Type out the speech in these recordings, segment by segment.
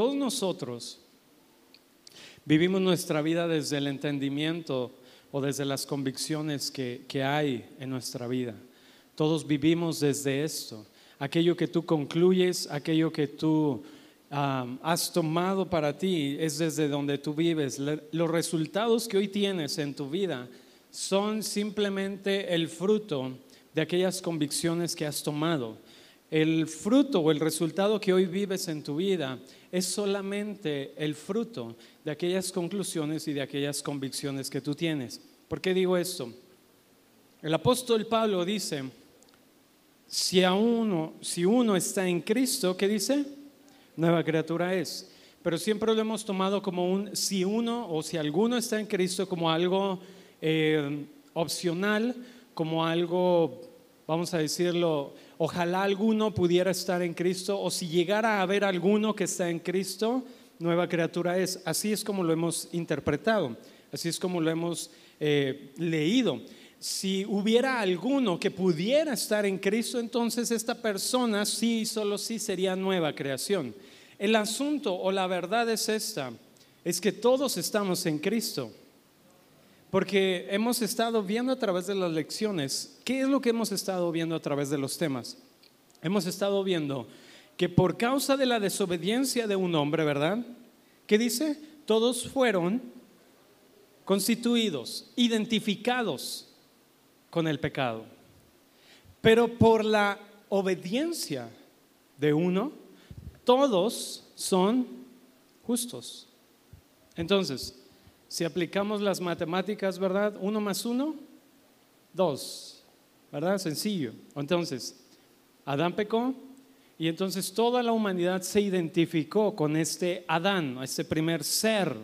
Todos nosotros vivimos nuestra vida desde el entendimiento o desde las convicciones que, que hay en nuestra vida. Todos vivimos desde esto. Aquello que tú concluyes, aquello que tú has tomado para ti es desde donde tú vives. los resultados que hoy tienes en tu vida son simplemente el fruto de aquellas convicciones que has tomado. El fruto o el resultado que hoy vives en tu vida es solamente el fruto de aquellas conclusiones y de aquellas convicciones que tú tienes. ¿Por qué digo esto? El apóstol Pablo dice, si a uno, si uno está en Cristo, ¿qué dice? Nueva criatura es. Pero siempre lo hemos tomado como un si uno o si alguno está en Cristo como algo eh, opcional, como algo, vamos a decirlo, ojalá alguno pudiera estar en Cristo o si llegara a haber alguno que está en Cristo, nueva criatura es. Así es como lo hemos interpretado, así es como lo hemos eh, leído. Si hubiera alguno que pudiera estar en Cristo, entonces esta persona sí, solo sí sería nueva creación. El asunto o la verdad es esta, es que todos estamos en Cristo. Porque hemos estado viendo a través de las lecciones, ¿qué es lo que hemos estado viendo a través de los temas? Hemos estado viendo que por causa de la desobediencia de un hombre, ¿verdad? ¿Qué dice? Todos fueron constituidos, identificados con el pecado. Pero por la obediencia de uno, todos son justos. Entonces, si aplicamos las matemáticas, ¿verdad? Uno más uno, dos, ¿verdad? Sencillo. Entonces, Adán pecó y entonces toda la humanidad se identificó con este Adán, este primer ser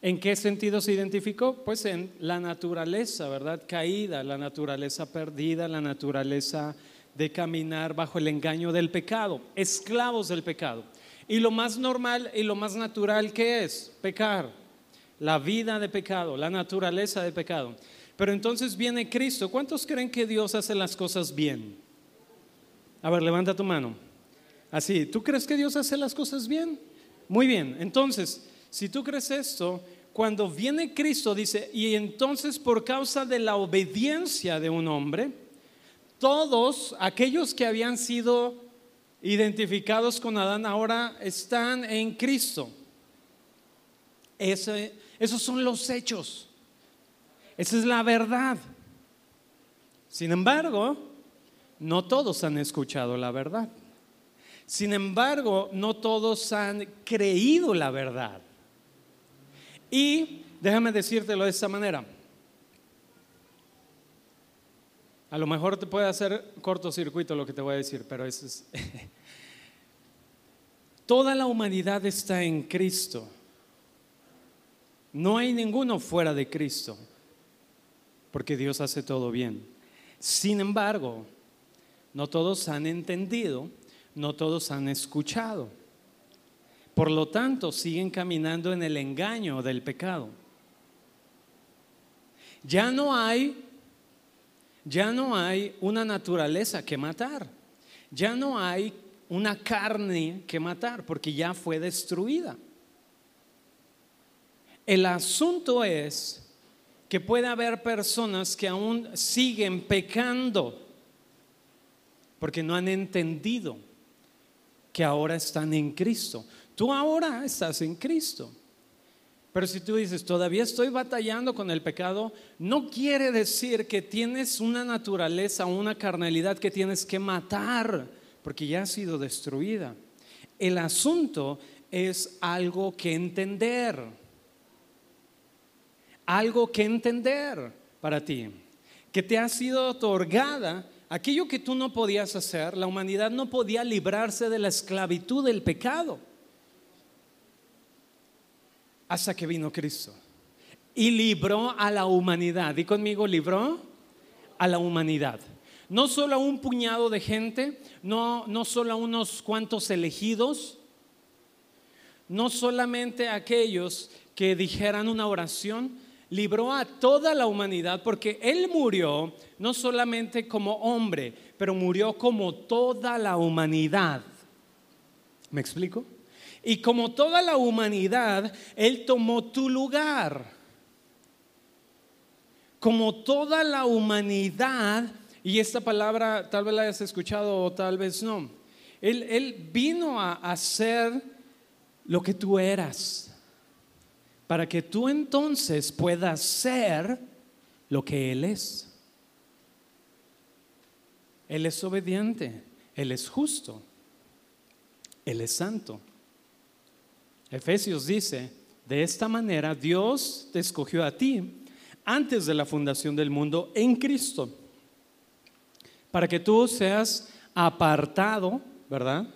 ¿En qué sentido se identificó? Pues en la naturaleza, ¿verdad? Caída, la naturaleza perdida, la naturaleza de caminar bajo el engaño del pecado, esclavos del pecado. Y lo más normal y lo más natural que es pecar, la vida de pecado, la naturaleza de pecado. Pero entonces viene Cristo. ¿Cuántos creen que Dios hace las cosas bien? A ver, levanta tu mano. Así, ¿tú crees que Dios hace las cosas bien? Muy bien, entonces, si tú crees esto, cuando viene Cristo, dice, y entonces por causa de la obediencia de un hombre, todos aquellos que habían sido identificados con Adán ahora están en Cristo. Esos son los hechos. Esa es la verdad. Sin embargo, no todos han escuchado la verdad. Sin embargo, no todos han creído la verdad. Y déjame decírtelo de esta manera. A lo mejor te puede hacer cortocircuito lo que te voy a decir, pero es... Toda la humanidad está en Cristo. No hay ninguno fuera de Cristo, porque Dios hace todo bien. Sin embargo, no todos han entendido, no todos han escuchado. Por lo tanto, siguen caminando en el engaño del pecado. Ya no hay ya no hay una naturaleza que matar. Ya no hay una carne que matar porque ya fue destruida. El asunto es que puede haber personas que aún siguen pecando porque no han entendido que ahora están en Cristo. Tú ahora estás en Cristo. Pero si tú dices, todavía estoy batallando con el pecado, no quiere decir que tienes una naturaleza, una carnalidad que tienes que matar, porque ya ha sido destruida. El asunto es algo que entender. Algo que entender para ti, que te ha sido otorgada aquello que tú no podías hacer. La humanidad no podía librarse de la esclavitud del pecado hasta que vino Cristo. Y libró a la humanidad. Y conmigo libró a la humanidad. No solo a un puñado de gente, no, no solo a unos cuantos elegidos, no solamente a aquellos que dijeran una oración, libró a toda la humanidad porque Él murió no solamente como hombre, pero murió como toda la humanidad. ¿Me explico? Y como toda la humanidad, Él tomó tu lugar. Como toda la humanidad, y esta palabra tal vez la hayas escuchado o tal vez no, Él, él vino a hacer lo que tú eras, para que tú entonces puedas ser lo que Él es. Él es obediente, Él es justo, Él es santo. Efesios dice, de esta manera Dios te escogió a ti antes de la fundación del mundo en Cristo, para que tú seas apartado, ¿verdad?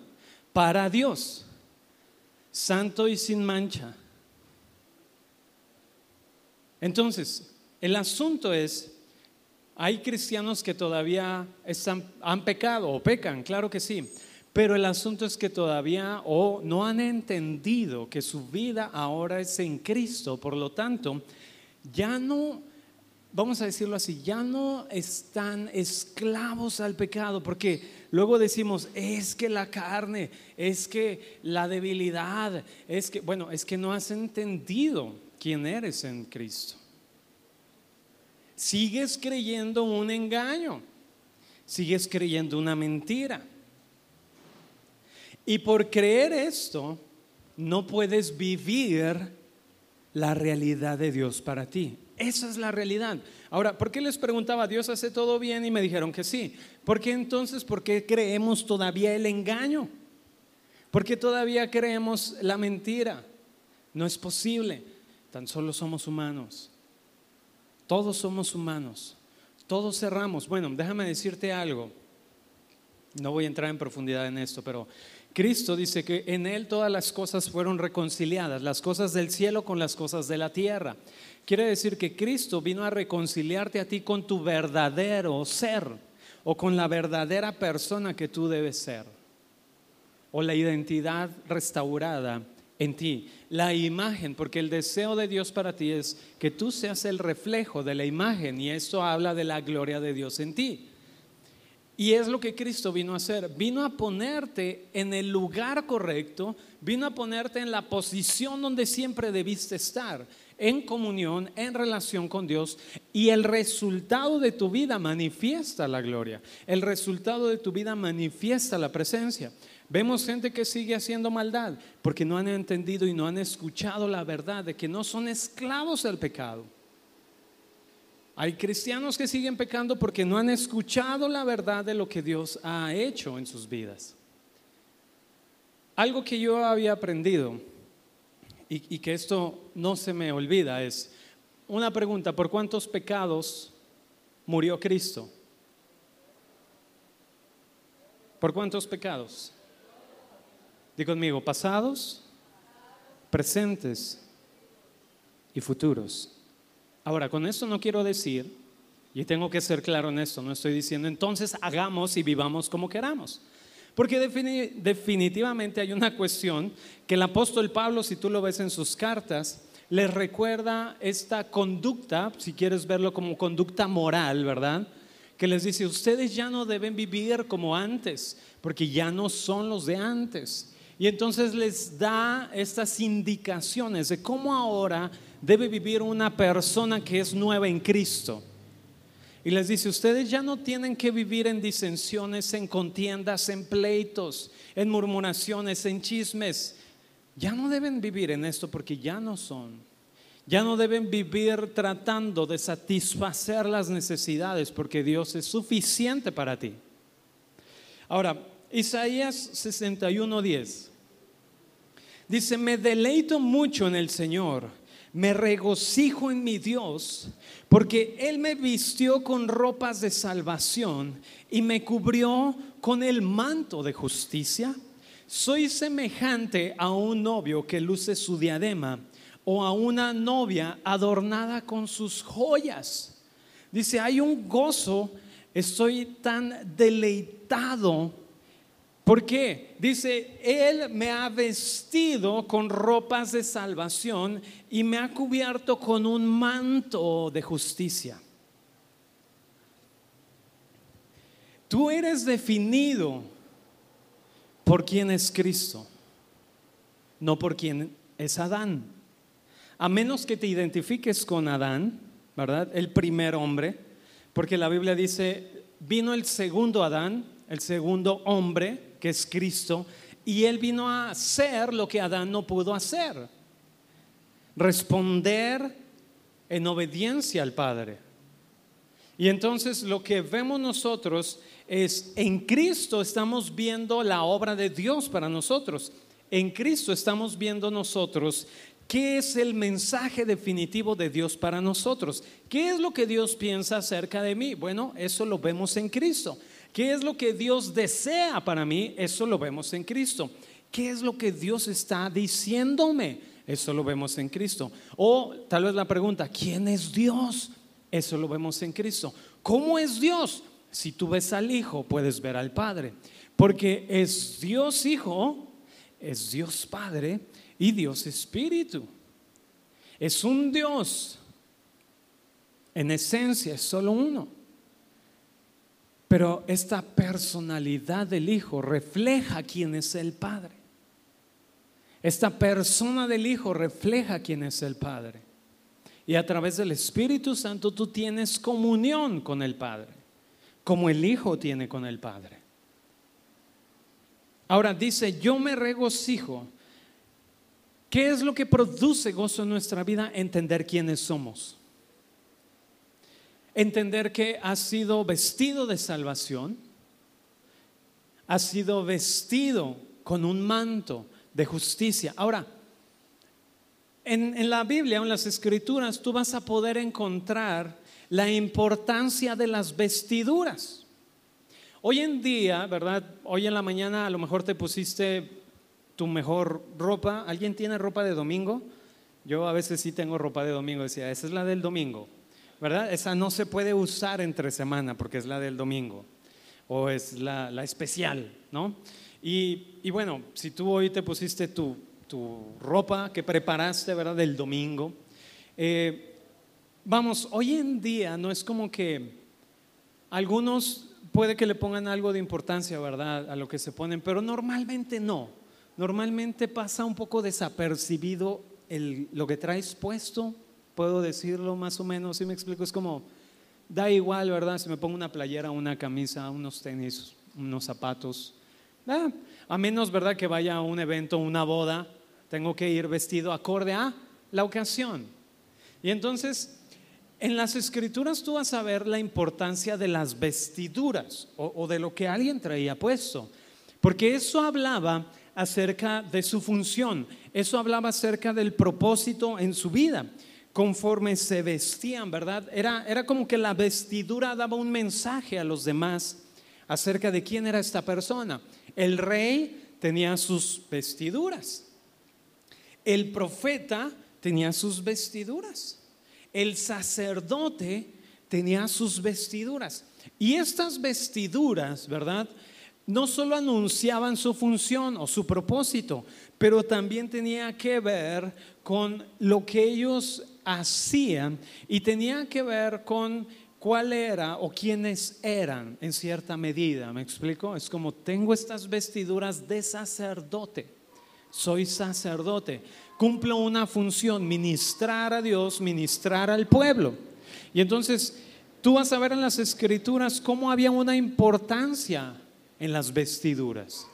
Para Dios, santo y sin mancha. Entonces, el asunto es, hay cristianos que todavía están, han pecado o pecan, claro que sí, pero el asunto es que todavía o no han entendido que su vida ahora es en Cristo, por lo tanto, ya no, vamos a decirlo así, ya no están esclavos al pecado, porque luego decimos, es que la carne, es que la debilidad, es que, bueno, es que no has entendido quién eres en Cristo sigues creyendo un engaño, sigues creyendo una mentira. Y por creer esto, no puedes vivir la realidad de Dios para ti. Esa es la realidad. Ahora, ¿por qué les preguntaba, Dios hace todo bien? Y me dijeron que sí. ¿Por qué entonces, por qué creemos todavía el engaño? ¿Por qué todavía creemos la mentira? No es posible. Tan solo somos humanos. Todos somos humanos, todos cerramos. Bueno, déjame decirte algo. No voy a entrar en profundidad en esto, pero Cristo dice que en Él todas las cosas fueron reconciliadas, las cosas del cielo con las cosas de la tierra. Quiere decir que Cristo vino a reconciliarte a ti con tu verdadero ser o con la verdadera persona que tú debes ser o la identidad restaurada en ti, la imagen, porque el deseo de Dios para ti es que tú seas el reflejo de la imagen y esto habla de la gloria de Dios en ti. Y es lo que Cristo vino a hacer, vino a ponerte en el lugar correcto, vino a ponerte en la posición donde siempre debiste estar, en comunión, en relación con Dios, y el resultado de tu vida manifiesta la gloria, el resultado de tu vida manifiesta la presencia. Vemos gente que sigue haciendo maldad porque no han entendido y no han escuchado la verdad de que no son esclavos del pecado. Hay cristianos que siguen pecando porque no han escuchado la verdad de lo que Dios ha hecho en sus vidas. Algo que yo había aprendido y, que esto no se me olvida es una pregunta, ¿por cuántos pecados murió Cristo? ¿Por cuántos pecados? Di conmigo, pasados, presentes y futuros. Ahora, con esto no quiero decir, y tengo que ser claro en esto, no estoy diciendo entonces hagamos y vivamos como queramos. Porque definitivamente hay una cuestión que el apóstol Pablo, si tú lo ves en sus cartas, les recuerda esta conducta, si quieres verlo como conducta moral, ¿verdad? Que les dice, ustedes ya no deben vivir como antes, porque ya no son los de antes. Y entonces les da estas indicaciones de cómo ahora debe vivir una persona que es nueva en Cristo. Y les dice, ustedes ya no tienen que vivir en disensiones, en contiendas, en pleitos, en murmuraciones, en chismes. Ya no deben vivir en esto porque ya no son. Ya no deben vivir tratando de satisfacer las necesidades porque Dios es suficiente para ti. Ahora, Isaías 61:10 dice, me deleito mucho en el Señor, me regocijo en mi Dios, porque Él me vistió con ropas de salvación y me cubrió con el manto de justicia. Soy semejante a un novio que luce su diadema o a una novia adornada con sus joyas. Dice, hay un gozo, estoy tan deleitado ¿Por qué? Dice, Él me ha vestido con ropas de salvación y me ha cubierto con un manto de justicia. Tú eres definido por quién es Cristo. no por quien es Adán. A menos que te identifiques con Adán, ¿verdad? El primer hombre, porque la Biblia dice, vino el segundo Adán, el segundo hombre, que es Cristo, y él vino a hacer lo que Adán no pudo hacer, responder en obediencia al Padre. Y entonces lo que vemos nosotros es, en Cristo estamos viendo la obra de Dios para nosotros. En Cristo estamos viendo nosotros qué es el mensaje definitivo de Dios para nosotros. ¿Qué es lo que Dios piensa acerca de mí? Bueno, eso lo vemos en Cristo. ¿Qué es lo que Dios desea para mí? Eso lo vemos en Cristo. ¿Qué es lo que Dios está diciéndome? Eso lo vemos en Cristo. O tal vez la pregunta, ¿quién es Dios? Eso lo vemos en Cristo. ¿Cómo es Dios? Si tú ves al Hijo, puedes ver al Padre. Porque es Dios Hijo, es Dios Padre y Dios Espíritu. Es un Dios. En esencia es solo uno. Pero esta personalidad del Hijo refleja quién es el Padre. Esta persona del Hijo refleja quién es el Padre. Y a través del Espíritu Santo tú tienes comunión con el Padre, como el Hijo tiene con el Padre. Ahora dice, yo me regocijo. ¿Qué es lo que produce gozo en nuestra vida? Entender quiénes somos. Entender que has sido vestido de salvación, has sido vestido con un manto de justicia. Ahora, en, la Biblia o en las escrituras tú vas a poder encontrar la importancia de las vestiduras. Hoy en día, ¿verdad? Hoy en la mañana a lo mejor te pusiste tu mejor ropa. ¿Alguien tiene ropa de domingo? Yo a veces sí tengo ropa de domingo. Decía, esa es la del domingo, ¿verdad? Esa no se puede usar entre semana porque es la del domingo o es la, especial, ¿no? Y, y, bueno, si tú hoy te pusiste tu, tu ropa que preparaste, ¿verdad? Del domingo. Eh, vamos, hoy en día no es como que algunos puede que le pongan algo de importancia, ¿verdad? A lo que se ponen, pero normalmente no. Normalmente pasa un poco desapercibido el, lo que traes puesto, puedo decirlo más o menos, si me explico, es como, da igual, ¿verdad? Si me pongo una playera, una camisa, unos tenis, unos zapatos. a menos, ¿verdad? Que vaya a un evento, una boda, tengo que ir vestido acorde a la ocasión. Y entonces, en las escrituras tú vas a ver la importancia de las vestiduras o, de lo que alguien traía puesto, porque eso hablaba acerca de su función, eso hablaba acerca del propósito en su vida, conforme se vestían, ¿verdad? Era, era como que la vestidura daba un mensaje a los demás acerca de quién era esta persona. El rey tenía sus vestiduras. El profeta tenía sus vestiduras. El sacerdote tenía sus vestiduras. Y estas vestiduras, ¿verdad? No solo anunciaban su función o su propósito, pero también tenía que ver con lo que ellos hacían y tenía que ver con cuál era o quiénes eran en cierta medida. ¿Me explico? Es como tengo estas vestiduras de sacerdote soy sacerdote, cumplo una función, ministrar a Dios, ministrar al pueblo. Y entonces tú vas a ver en las escrituras cómo había una importancia en las vestiduras.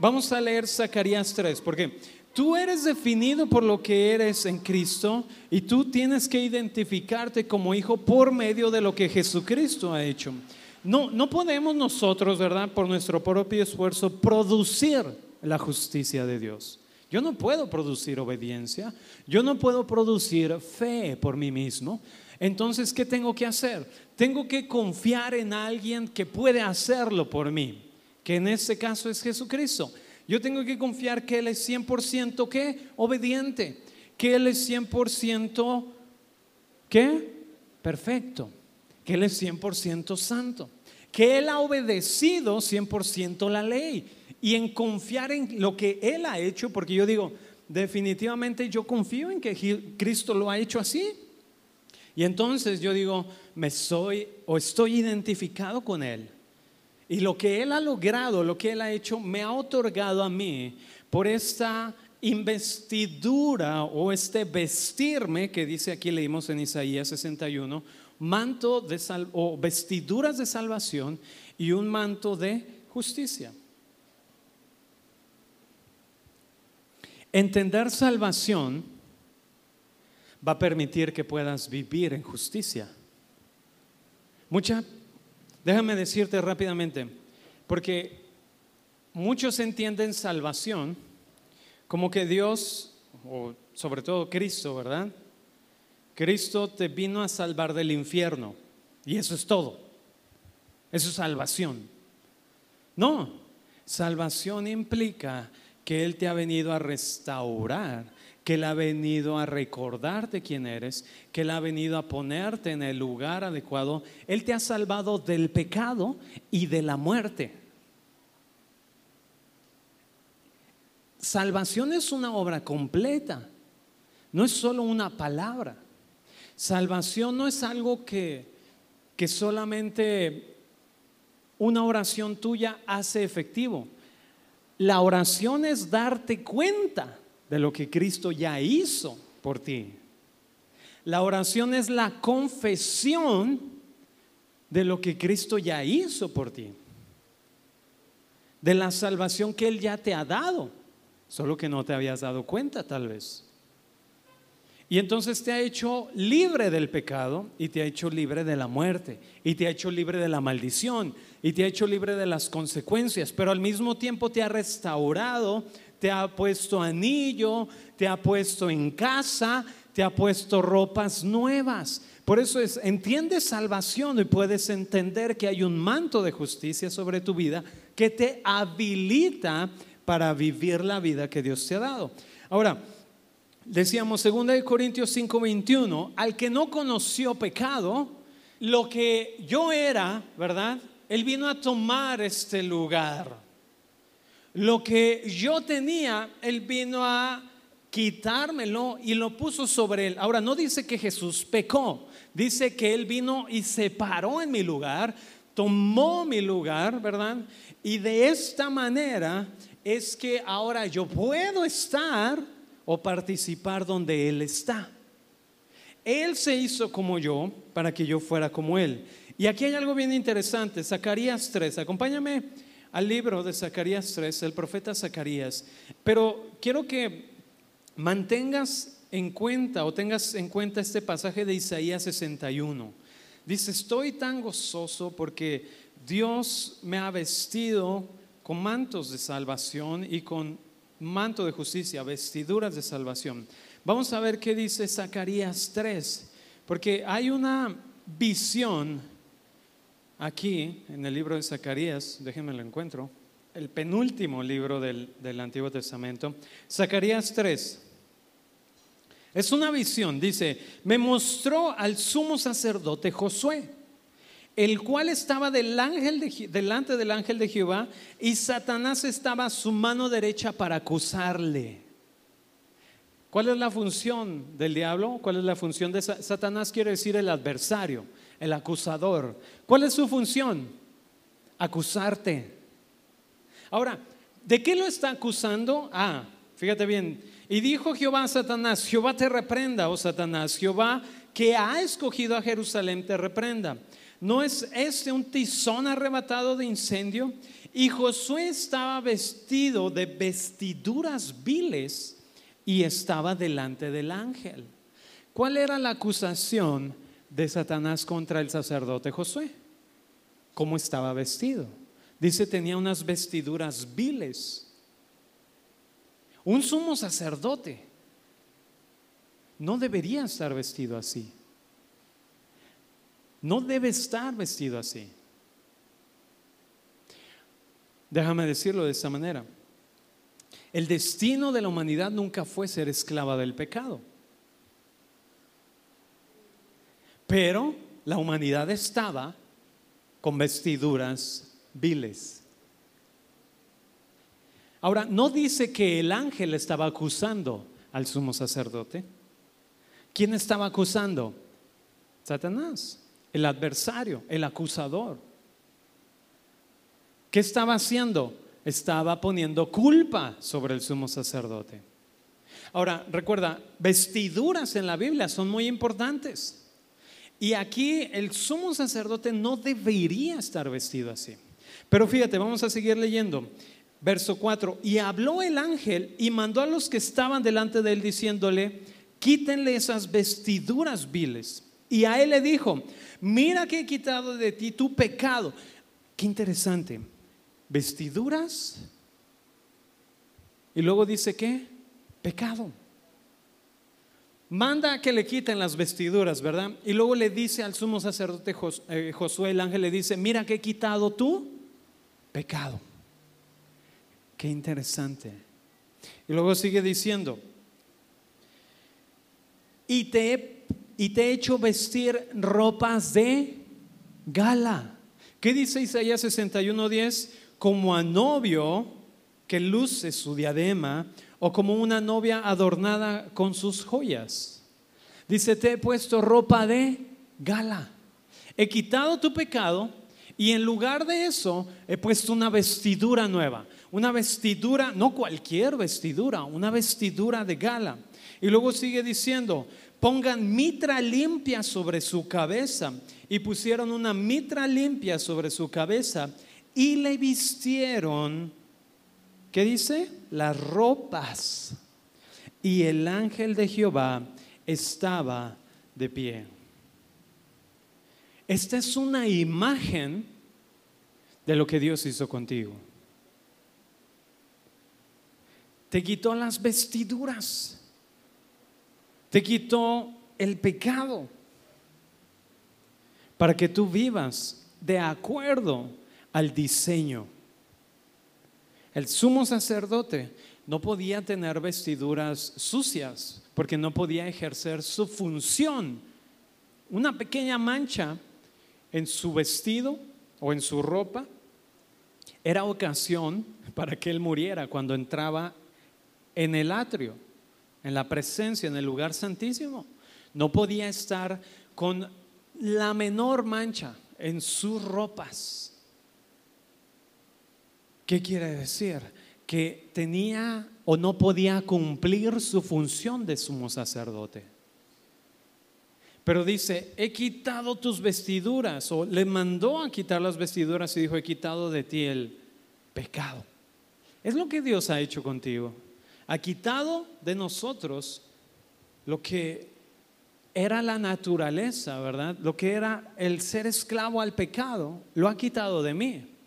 Vamos a leer Zacarías 3, porque tú eres definido por lo que eres en Cristo y tú tienes que identificarte como hijo por medio de lo que Jesucristo ha hecho. No, no podemos nosotros, ¿verdad? Por nuestro propio esfuerzo, producir la justicia de Dios. Yo no puedo producir obediencia, yo no puedo producir fe por mí mismo. Entonces, ¿qué tengo que hacer? Tengo que confiar en alguien que puede hacerlo por mí, que en este caso es Jesucristo. Yo tengo que confiar que Él es 100% ¿qué? Obediente, que Él es 100% ¿qué? Perfecto, que Él es 100% santo, que Él ha obedecido 100% la ley y en confiar en lo que Él ha hecho, porque yo digo, definitivamente yo confío en que Cristo lo ha hecho así. Y entonces yo digo, me soy o estoy identificado con Él. Y lo que Él ha logrado, lo que Él ha hecho, me ha otorgado a mí por esta investidura o este vestirme que dice aquí leímos en Isaías 61, manto de sal, o vestiduras de salvación y un manto de justicia. Entender salvación va a permitir que puedas vivir en justicia. Mucha, déjame decirte rápidamente, porque muchos entienden salvación como que Dios, o sobre todo Cristo, ¿verdad? Cristo te vino a salvar del infierno y eso es todo. Eso es salvación. No, salvación implica que Él te ha venido a restaurar, que Él ha venido a recordarte quién eres, que Él ha venido a ponerte en el lugar adecuado. Él te ha salvado del pecado y de la muerte. Salvación es una obra completa, no es solo una palabra. Salvación no es algo que, que solamente una oración tuya hace efectivo. La oración es darte cuenta de lo que Cristo ya hizo por ti. La oración es la confesión de lo que Cristo ya hizo por ti. De la salvación que Él ya te ha dado. Solo que no te habías dado cuenta tal vez. Y entonces te ha hecho libre del pecado y te ha hecho libre de la muerte y te ha hecho libre de la maldición y te ha hecho libre de las consecuencias, pero al mismo tiempo te ha restaurado, te ha puesto anillo, te ha puesto en casa, te ha puesto ropas nuevas. Por eso es, entiendes salvación y puedes entender que hay un manto de justicia sobre tu vida que te habilita para vivir la vida que Dios te ha dado. Ahora, decíamos 2 Corintios 5:21, al que no conoció pecado, lo que yo era, ¿verdad? Él vino a tomar este lugar. Lo que yo tenía, Él vino a quitármelo y lo puso sobre él. Ahora, no dice que Jesús pecó, dice que Él vino y se paró en mi lugar, tomó mi lugar, ¿verdad? Y de esta manera es que ahora yo puedo estar o participar donde Él está. Él se hizo como yo para que yo fuera como Él. Y aquí hay algo bien interesante, Zacarías 3, acompáñame al libro de Zacarías 3, el profeta Zacarías. Pero quiero que mantengas en cuenta o tengas en cuenta este pasaje de Isaías 61. Dice, estoy tan gozoso porque Dios me ha vestido con mantos de salvación y con manto de justicia, vestiduras de salvación. Vamos a ver qué dice Zacarías 3, porque hay una visión aquí en el libro de Zacarías, déjenme lo encuentro, el penúltimo libro del, del Antiguo Testamento, Zacarías 3. Es una visión, dice, me mostró al sumo sacerdote Josué el cual estaba del ángel delante del ángel de Jehová y Satanás estaba a su mano derecha para acusarle. ¿Cuál es la función del diablo? ¿Cuál es la función de Satanás? Quiere decir el adversario, el acusador. ¿Cuál es su función? Acusarte. Ahora, ¿de qué lo está acusando? Ah, fíjate bien. Y dijo Jehová a Satanás, Jehová te reprenda, oh Satanás, Jehová que ha escogido a Jerusalén te reprenda. ¿No es este un tizón arrebatado de incendio? Y Josué estaba vestido de vestiduras viles y estaba delante del ángel. ¿Cuál era la acusación de Satanás contra el sacerdote Josué? ¿Cómo estaba vestido? Dice, tenía unas vestiduras viles. Un sumo sacerdote no debería estar vestido así. No debe estar vestido así. Déjame decirlo de esta manera. El destino de la humanidad nunca fue ser esclava del pecado. Pero la humanidad estaba con vestiduras viles. Ahora, no dice que el ángel estaba acusando al sumo sacerdote. ¿Quién estaba acusando? Satanás el adversario, el acusador. ¿Qué estaba haciendo? Estaba poniendo culpa sobre el sumo sacerdote. Ahora, recuerda, vestiduras en la Biblia son muy importantes. Y aquí el sumo sacerdote no debería estar vestido así. Pero fíjate, vamos a seguir leyendo. Verso 4, y habló el ángel y mandó a los que estaban delante de él diciéndole, quítenle esas vestiduras viles. Y a él le dijo, mira que he quitado de ti tu pecado. Qué interesante. Vestiduras. Y luego dice que pecado. Manda que le quiten las vestiduras, ¿verdad? Y luego le dice al sumo sacerdote eh, Josué, el ángel le dice, mira que he quitado tu pecado. Qué interesante. Y luego sigue diciendo, y te, y te he hecho vestir ropas de gala. ¿Qué dice Isaías 61:10? Como a novio que luce su diadema o como una novia adornada con sus joyas. Dice, te he puesto ropa de gala. He quitado tu pecado y en lugar de eso he puesto una vestidura nueva. Una vestidura, no cualquier vestidura, una vestidura de gala. Y luego sigue diciendo, pongan mitra limpia sobre su cabeza. Y pusieron una mitra limpia sobre su cabeza y le vistieron, ¿qué dice? Las ropas. Y el ángel de Jehová estaba de pie. Esta es una imagen de lo que Dios hizo contigo. Te quitó las vestiduras te quitó el pecado para que tú vivas de acuerdo al diseño. El sumo sacerdote no podía tener vestiduras sucias porque no podía ejercer su función. Una pequeña mancha en su vestido o en su ropa era ocasión para que él muriera cuando entraba en el atrio en la presencia, en el lugar santísimo. No podía estar con la menor mancha en sus ropas. ¿Qué quiere decir? Que tenía o no podía cumplir su función de sumo sacerdote. Pero dice, he quitado tus vestiduras, o le mandó a quitar las vestiduras y dijo, he quitado de ti el pecado. Es lo que Dios ha hecho contigo ha quitado de nosotros lo que era la naturaleza, ¿verdad? Lo que era el ser esclavo al pecado, lo ha quitado de mí.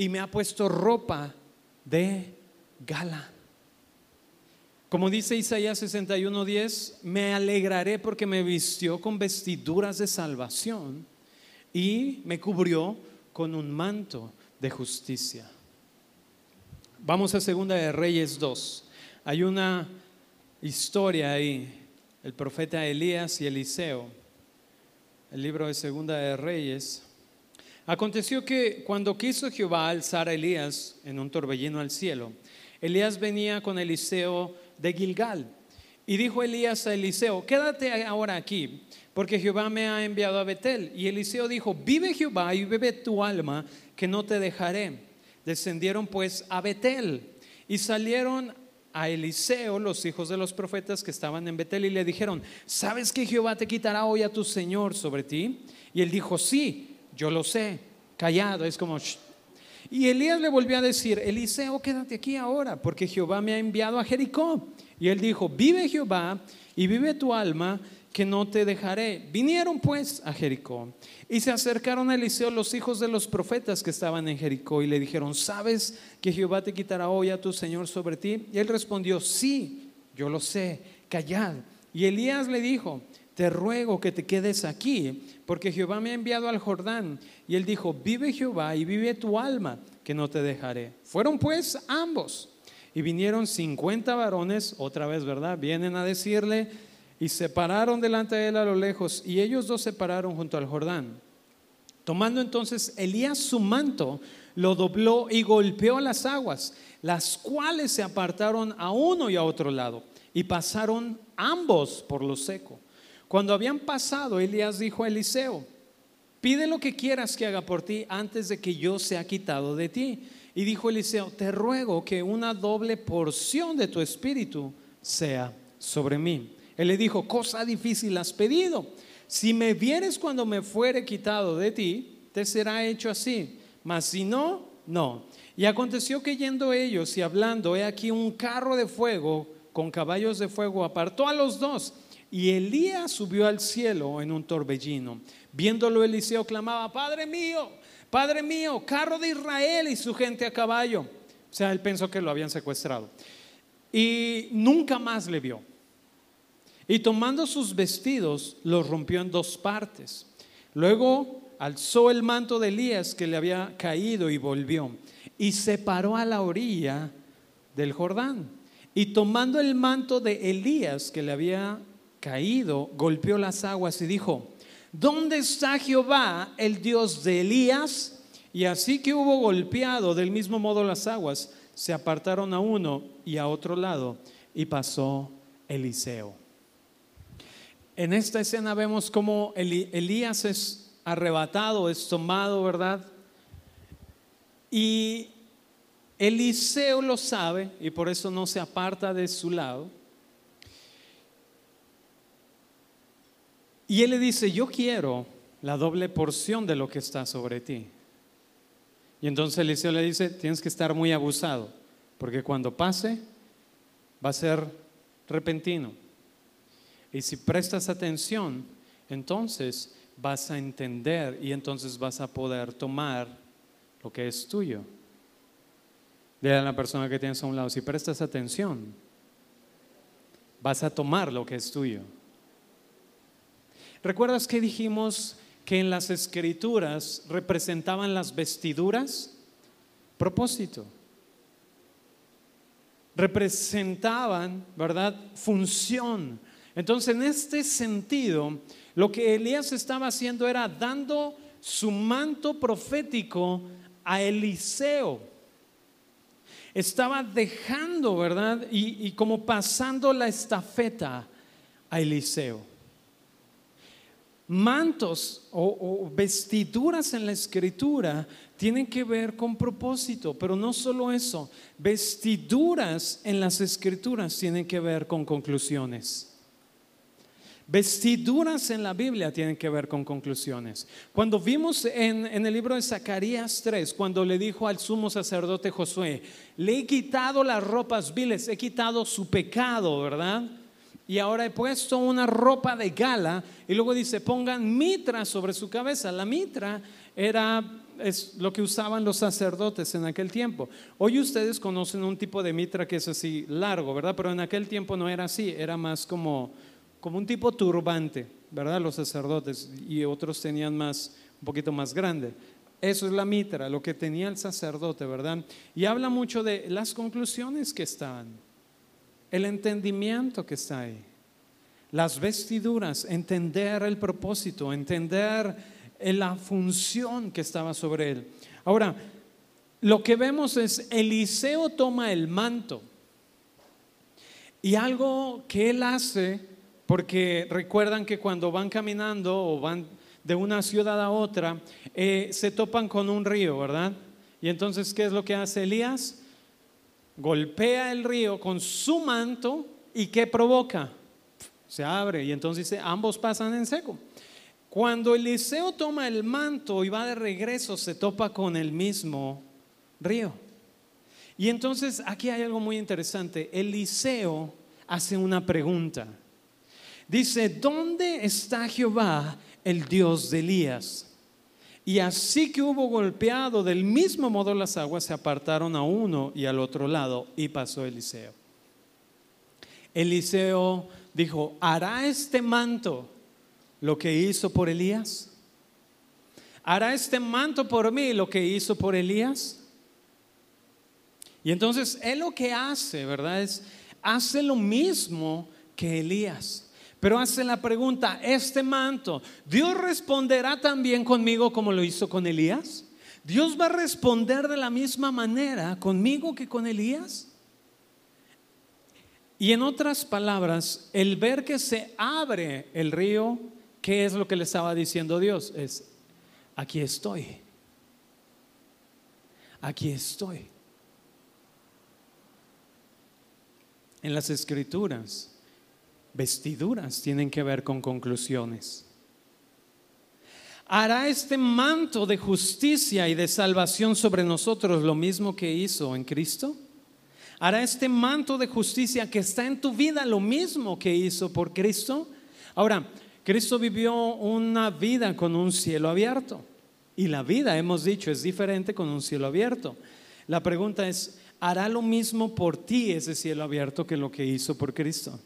Y me ha puesto ropa de gala. Como dice Isaías 61:10, me alegraré porque me vistió con vestiduras de salvación y me cubrió con un manto de justicia. Vamos a Segunda de Reyes 2. Hay una historia ahí, el profeta Elías y Eliseo. El libro de Segunda de Reyes. Aconteció que cuando quiso Jehová alzar a Elías en un torbellino al cielo, Elías venía con Eliseo de Gilgal. Y dijo Elías a Eliseo, quédate ahora aquí, porque Jehová me ha enviado a Betel. Y Eliseo dijo, vive Jehová y bebe tu alma, que no te dejaré. Descendieron pues a Betel y salieron a Eliseo, los hijos de los profetas que estaban en Betel, y le dijeron, ¿sabes que Jehová te quitará hoy a tu Señor sobre ti? Y él dijo, sí, yo lo sé, callado, es como... Y Elías le volvió a decir, Eliseo, quédate aquí ahora, porque Jehová me ha enviado a Jericó. Y él dijo, vive Jehová y vive tu alma, que no te dejaré. Vinieron pues a Jericó y se acercaron a Eliseo los hijos de los profetas que estaban en Jericó y le dijeron, ¿sabes que Jehová te quitará hoy a tu Señor sobre ti? Y él respondió, sí, yo lo sé, callad. Y Elías le dijo, te ruego que te quedes aquí, porque Jehová me ha enviado al Jordán. Y él dijo, vive Jehová y vive tu alma, que no te dejaré. Fueron pues ambos. Y vinieron 50 varones, otra vez, ¿verdad? Vienen a decirle, y se pararon delante de él a lo lejos, y ellos dos se pararon junto al Jordán. Tomando entonces Elías su manto, lo dobló y golpeó las aguas, las cuales se apartaron a uno y a otro lado, y pasaron ambos por lo seco. Cuando habían pasado, Elías dijo a Eliseo, pide lo que quieras que haga por ti antes de que yo sea quitado de ti. Y dijo Eliseo, te ruego que una doble porción de tu espíritu sea sobre mí. Él le dijo, cosa difícil has pedido. Si me vieres cuando me fuere quitado de ti, te será hecho así. Mas si no, no. Y aconteció que yendo ellos y hablando, he aquí un carro de fuego con caballos de fuego apartó a los dos. Y Elías subió al cielo en un torbellino. Viéndolo Eliseo clamaba, Padre mío, Padre mío, carro de Israel y su gente a caballo. O sea, él pensó que lo habían secuestrado. Y nunca más le vio. Y tomando sus vestidos, los rompió en dos partes. Luego alzó el manto de Elías que le había caído y volvió. Y se paró a la orilla del Jordán. Y tomando el manto de Elías que le había caído, golpeó las aguas y dijo, ¿dónde está Jehová, el Dios de Elías? Y así que hubo golpeado del mismo modo las aguas, se apartaron a uno y a otro lado y pasó Eliseo. En esta escena vemos cómo Elías es arrebatado, es tomado, ¿verdad? Y Eliseo lo sabe y por eso no se aparta de su lado. Y él le dice, yo quiero la doble porción de lo que está sobre ti. Y entonces Eliseo le dice, tienes que estar muy abusado, porque cuando pase va a ser repentino. Y si prestas atención, entonces vas a entender y entonces vas a poder tomar lo que es tuyo. Dile a la persona que tienes a un lado, si prestas atención, vas a tomar lo que es tuyo. ¿Recuerdas que dijimos que en las escrituras representaban las vestiduras? Propósito. Representaban, ¿verdad? Función. Entonces, en este sentido, lo que Elías estaba haciendo era dando su manto profético a Eliseo. Estaba dejando, ¿verdad? Y, como pasando la estafeta a Eliseo. Mantos o, vestiduras en la escritura tienen que ver con propósito, pero no solo eso, vestiduras en las escrituras tienen que ver con conclusiones. Vestiduras en la Biblia tienen que ver con conclusiones. Cuando vimos en, el libro de Zacarías 3, cuando le dijo al sumo sacerdote Josué, le he quitado las ropas viles, he quitado su pecado, ¿verdad? Y ahora he puesto una ropa de gala y luego dice, pongan mitra sobre su cabeza. La mitra era es lo que usaban los sacerdotes en aquel tiempo. Hoy ustedes conocen un tipo de mitra que es así largo, ¿verdad? Pero en aquel tiempo no era así, era más como como un tipo turbante, ¿verdad? Los sacerdotes y otros tenían más, un poquito más grande. Eso es la mitra, lo que tenía el sacerdote, ¿verdad? Y habla mucho de las conclusiones que están, el entendimiento que está ahí, las vestiduras, entender el propósito, entender la función que estaba sobre él. Ahora, lo que vemos es Eliseo toma el manto y algo que él hace porque recuerdan que cuando van caminando o van de una ciudad a otra, eh, se topan con un río, ¿verdad? Y entonces, ¿qué es lo que hace Elías? Golpea el río con su manto y ¿qué provoca? Se abre y entonces ambos pasan en seco. Cuando Eliseo toma el manto y va de regreso, se topa con el mismo río. Y entonces aquí hay algo muy interesante. Eliseo hace una pregunta. Dice, ¿dónde está Jehová, el Dios de Elías? Y así que hubo golpeado del mismo modo las aguas, se apartaron a uno y al otro lado y pasó Eliseo. Eliseo dijo, ¿hará este manto lo que hizo por Elías? ¿Hará este manto por mí lo que hizo por Elías? Y entonces él lo que hace, ¿verdad? Es, hace lo mismo que Elías. Pero hace la pregunta, este manto, ¿Dios responderá también conmigo como lo hizo con Elías? ¿Dios va a responder de la misma manera conmigo que con Elías? Y en otras palabras, el ver que se abre el río, ¿qué es lo que le estaba diciendo Dios? Es, aquí estoy. aquí estoy. En las escrituras, vestiduras tienen que ver con conclusiones. ¿Hará este manto de justicia y de salvación sobre nosotros lo mismo que hizo en Cristo? ¿Hará este manto de justicia que está en tu vida lo mismo que hizo por Cristo? Ahora, Cristo vivió una vida con un cielo abierto y la vida, hemos dicho, es diferente con un cielo abierto. La pregunta es, ¿hará lo mismo por ti ese cielo abierto que lo que hizo por Cristo?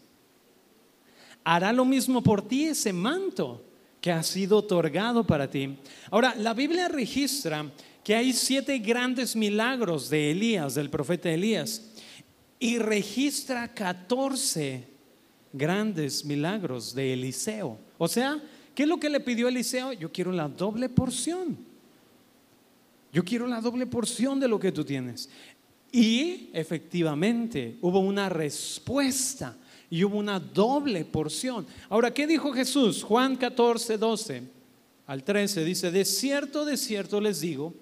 ¿Hará lo mismo por ti ese manto que ha sido otorgado para ti? Ahora, la Biblia registra que hay siete grandes milagros de Elías, del profeta Elías, y registra 14 grandes milagros de Eliseo. O sea, ¿qué es lo que le pidió Eliseo? Yo quiero la doble porción. Yo quiero la doble porción de lo que tú tienes. Y efectivamente hubo una respuesta y hubo una doble porción. Ahora, ¿qué dijo Jesús? Juan 14, 12 al 13 dice, de cierto, de cierto les digo,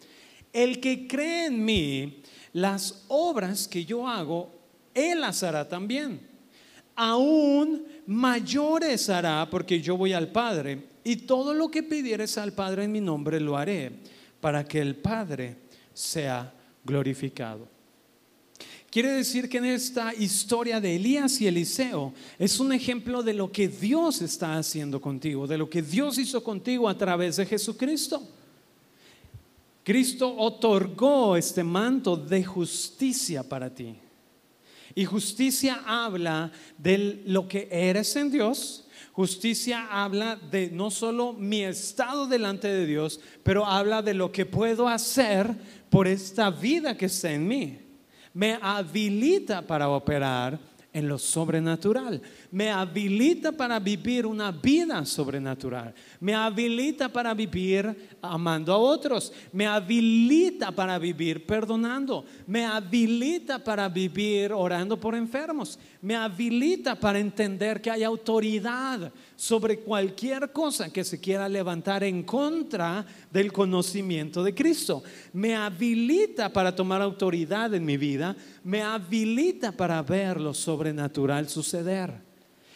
el que cree en mí, las obras que yo hago, él las hará también aún mayores hará porque yo voy al Padre y todo lo que pidieres al Padre en mi nombre lo haré para que el Padre sea glorificado. Quiere decir que en esta historia de Elías y Eliseo es un ejemplo de lo que Dios está haciendo contigo, de lo que Dios hizo contigo a través de Jesucristo. Cristo otorgó este manto de justicia para ti. Y justicia habla de lo que eres en Dios. Justicia habla de no solo mi estado delante de Dios, pero habla de lo que puedo hacer por esta vida que está en mí. Me habilita para operar en lo sobrenatural. Me habilita para vivir una vida sobrenatural. Me habilita para vivir amando a otros. Me habilita para vivir perdonando. Me habilita para vivir orando por enfermos. Me habilita para entender que hay autoridad sobre cualquier cosa que se quiera levantar en contra del conocimiento de Cristo. Me habilita para tomar autoridad en mi vida. Me habilita para ver lo sobrenatural suceder.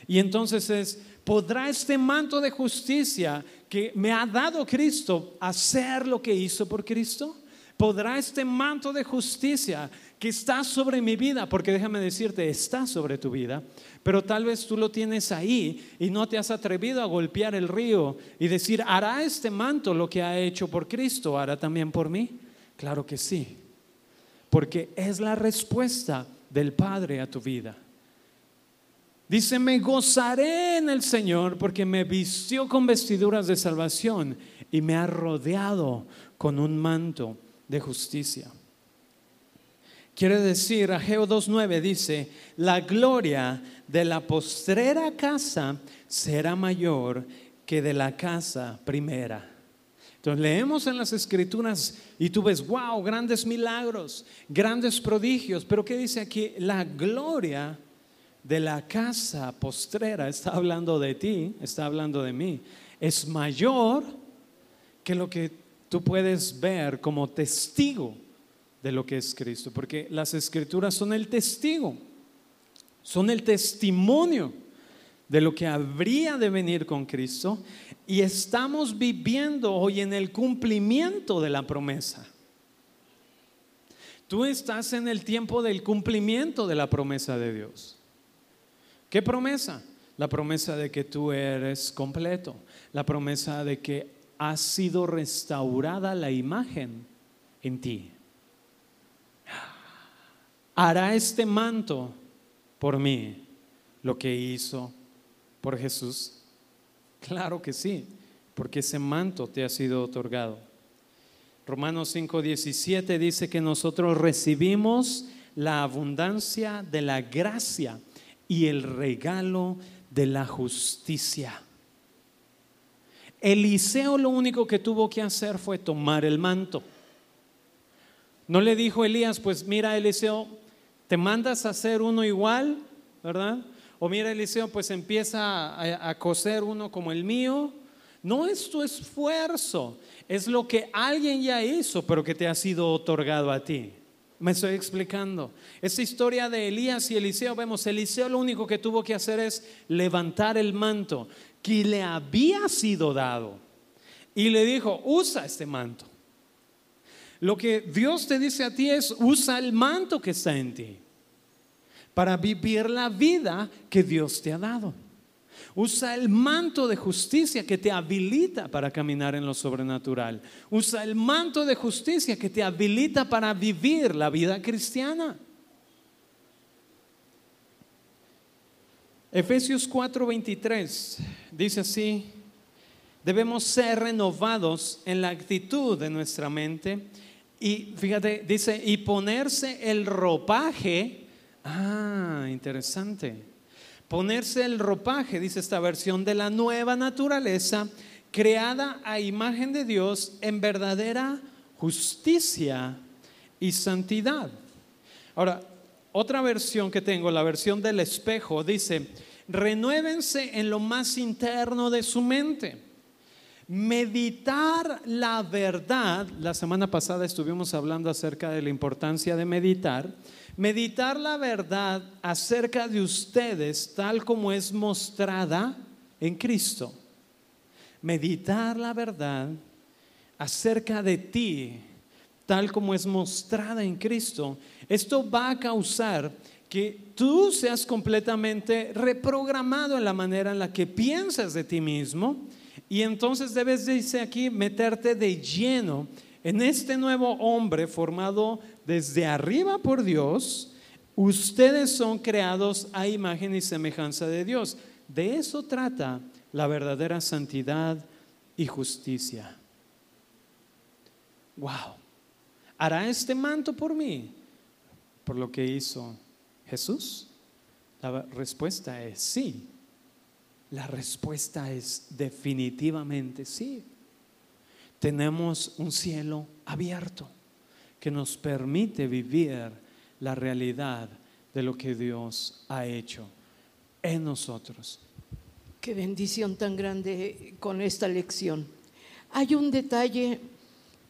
Y entonces es, ¿podrá este manto de justicia que me ha dado Cristo hacer lo que hizo por Cristo? ¿Podrá este manto de justicia que está sobre mi vida, porque déjame decirte, está sobre tu vida, pero tal vez tú lo tienes ahí y no te has atrevido a golpear el río y decir, ¿hará este manto lo que ha hecho por Cristo? ¿Hará también por mí? Claro que sí, porque es la respuesta del Padre a tu vida. Dice, me gozaré en el Señor porque me vistió con vestiduras de salvación y me ha rodeado con un manto de justicia. Quiere decir, Ageo 2.9 dice, la gloria de la postrera casa será mayor que de la casa primera. Entonces leemos en las escrituras y tú ves, wow, grandes milagros, grandes prodigios, pero ¿qué dice aquí? La gloria de la casa postrera, está hablando de ti, está hablando de mí, es mayor que lo que tú puedes ver como testigo de lo que es Cristo, porque las escrituras son el testigo, son el testimonio de lo que habría de venir con Cristo y estamos viviendo hoy en el cumplimiento de la promesa. Tú estás en el tiempo del cumplimiento de la promesa de Dios. ¿Qué promesa? La promesa de que tú eres completo, la promesa de que ha sido restaurada la imagen en ti hará este manto por mí lo que hizo por Jesús? Claro que sí, porque ese manto te ha sido otorgado. Romanos 5:17 dice que nosotros recibimos la abundancia de la gracia y el regalo de la justicia. Eliseo lo único que tuvo que hacer fue tomar el manto. No le dijo Elías, pues mira Eliseo, te mandas a hacer uno igual, ¿verdad? O mira Eliseo, pues empieza a, coser uno como el mío. No es tu esfuerzo, es lo que alguien ya hizo, pero que te ha sido otorgado a ti. Me estoy explicando. Esta historia de Elías y Eliseo, vemos, Eliseo lo único que tuvo que hacer es levantar el manto que le había sido dado. Y le dijo, usa este manto. Lo que Dios te dice a ti es, usa el manto que está en ti para vivir la vida que Dios te ha dado. Usa el manto de justicia que te habilita para caminar en lo sobrenatural. Usa el manto de justicia que te habilita para vivir la vida cristiana. Efesios 4:23 dice así, debemos ser renovados en la actitud de nuestra mente y fíjate, dice, y ponerse el ropaje, ah, interesante Ponerse el ropaje, dice esta versión, de la nueva naturaleza creada a imagen de Dios en verdadera justicia y santidad. Ahora, otra versión que tengo, la versión del espejo, dice, renuévense en lo más interno de su mente. Meditar la verdad, la semana pasada estuvimos hablando acerca de la importancia de meditar, meditar la verdad acerca de ustedes tal como es mostrada en Cristo. Meditar la verdad acerca de ti tal como es mostrada en Cristo. Esto va a causar que tú seas completamente reprogramado en la manera en la que piensas de ti mismo y entonces debes, dice aquí, meterte de lleno en este nuevo hombre formado desde arriba por Dios, ustedes son creados a imagen y semejanza de Dios. De eso trata la verdadera santidad y justicia. Wow. ¿Hará este manto por mí? Por lo que hizo Jesús. La respuesta es sí. La respuesta es definitivamente sí. Tenemos un cielo abierto que nos permite vivir la realidad de lo que Dios ha hecho en nosotros. Qué bendición tan grande con esta lección. Hay un detalle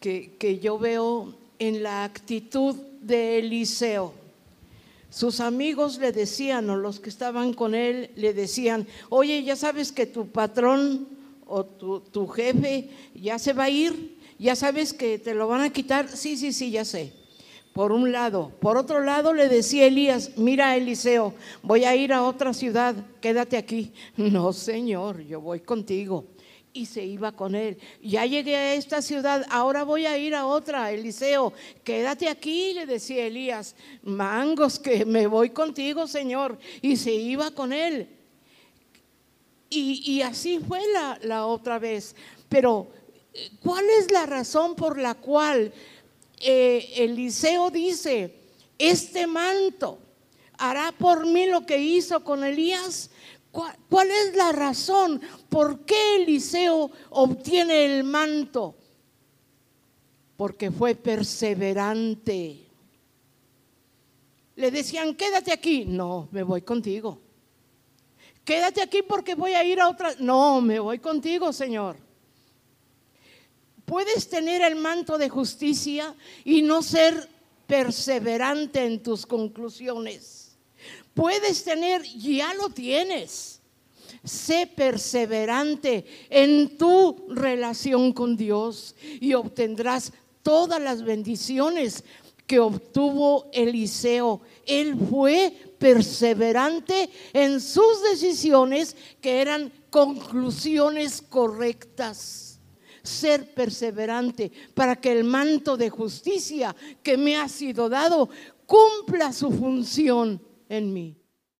que, que yo veo en la actitud de Eliseo. Sus amigos le decían, o los que estaban con él, le decían, oye, ya sabes que tu patrón o tu, tu jefe ya se va a ir, ya sabes que te lo van a quitar. Sí, sí, sí, ya sé. Por un lado. Por otro lado le decía Elías, mira Eliseo, voy a ir a otra ciudad, quédate aquí. No, Señor, yo voy contigo. Y se iba con él. Ya llegué a esta ciudad, ahora voy a ir a otra, Eliseo, quédate aquí, le decía Elías. Mangos, que me voy contigo, Señor. Y se iba con él. Y, así fue la, otra vez. Pero ¿Cuál es la razón por la cual eh, Eliseo dice, este manto hará por mí lo que hizo con Elías? ¿Cuál, ¿Cuál es la razón por qué Eliseo obtiene el manto? Porque fue perseverante. Le decían, quédate aquí. No, me voy contigo. Quédate aquí porque voy a ir a otra. No, me voy contigo, Señor. Puedes tener el manto de justicia y no ser perseverante en tus conclusiones. Puedes tener, ya lo tienes. Sé perseverante en tu relación con Dios y obtendrás todas las bendiciones que obtuvo Eliseo. Él fue perseverante en sus decisiones que eran conclusiones correctas ser perseverante para que el manto de justicia que me ha sido dado cumpla su función en mí.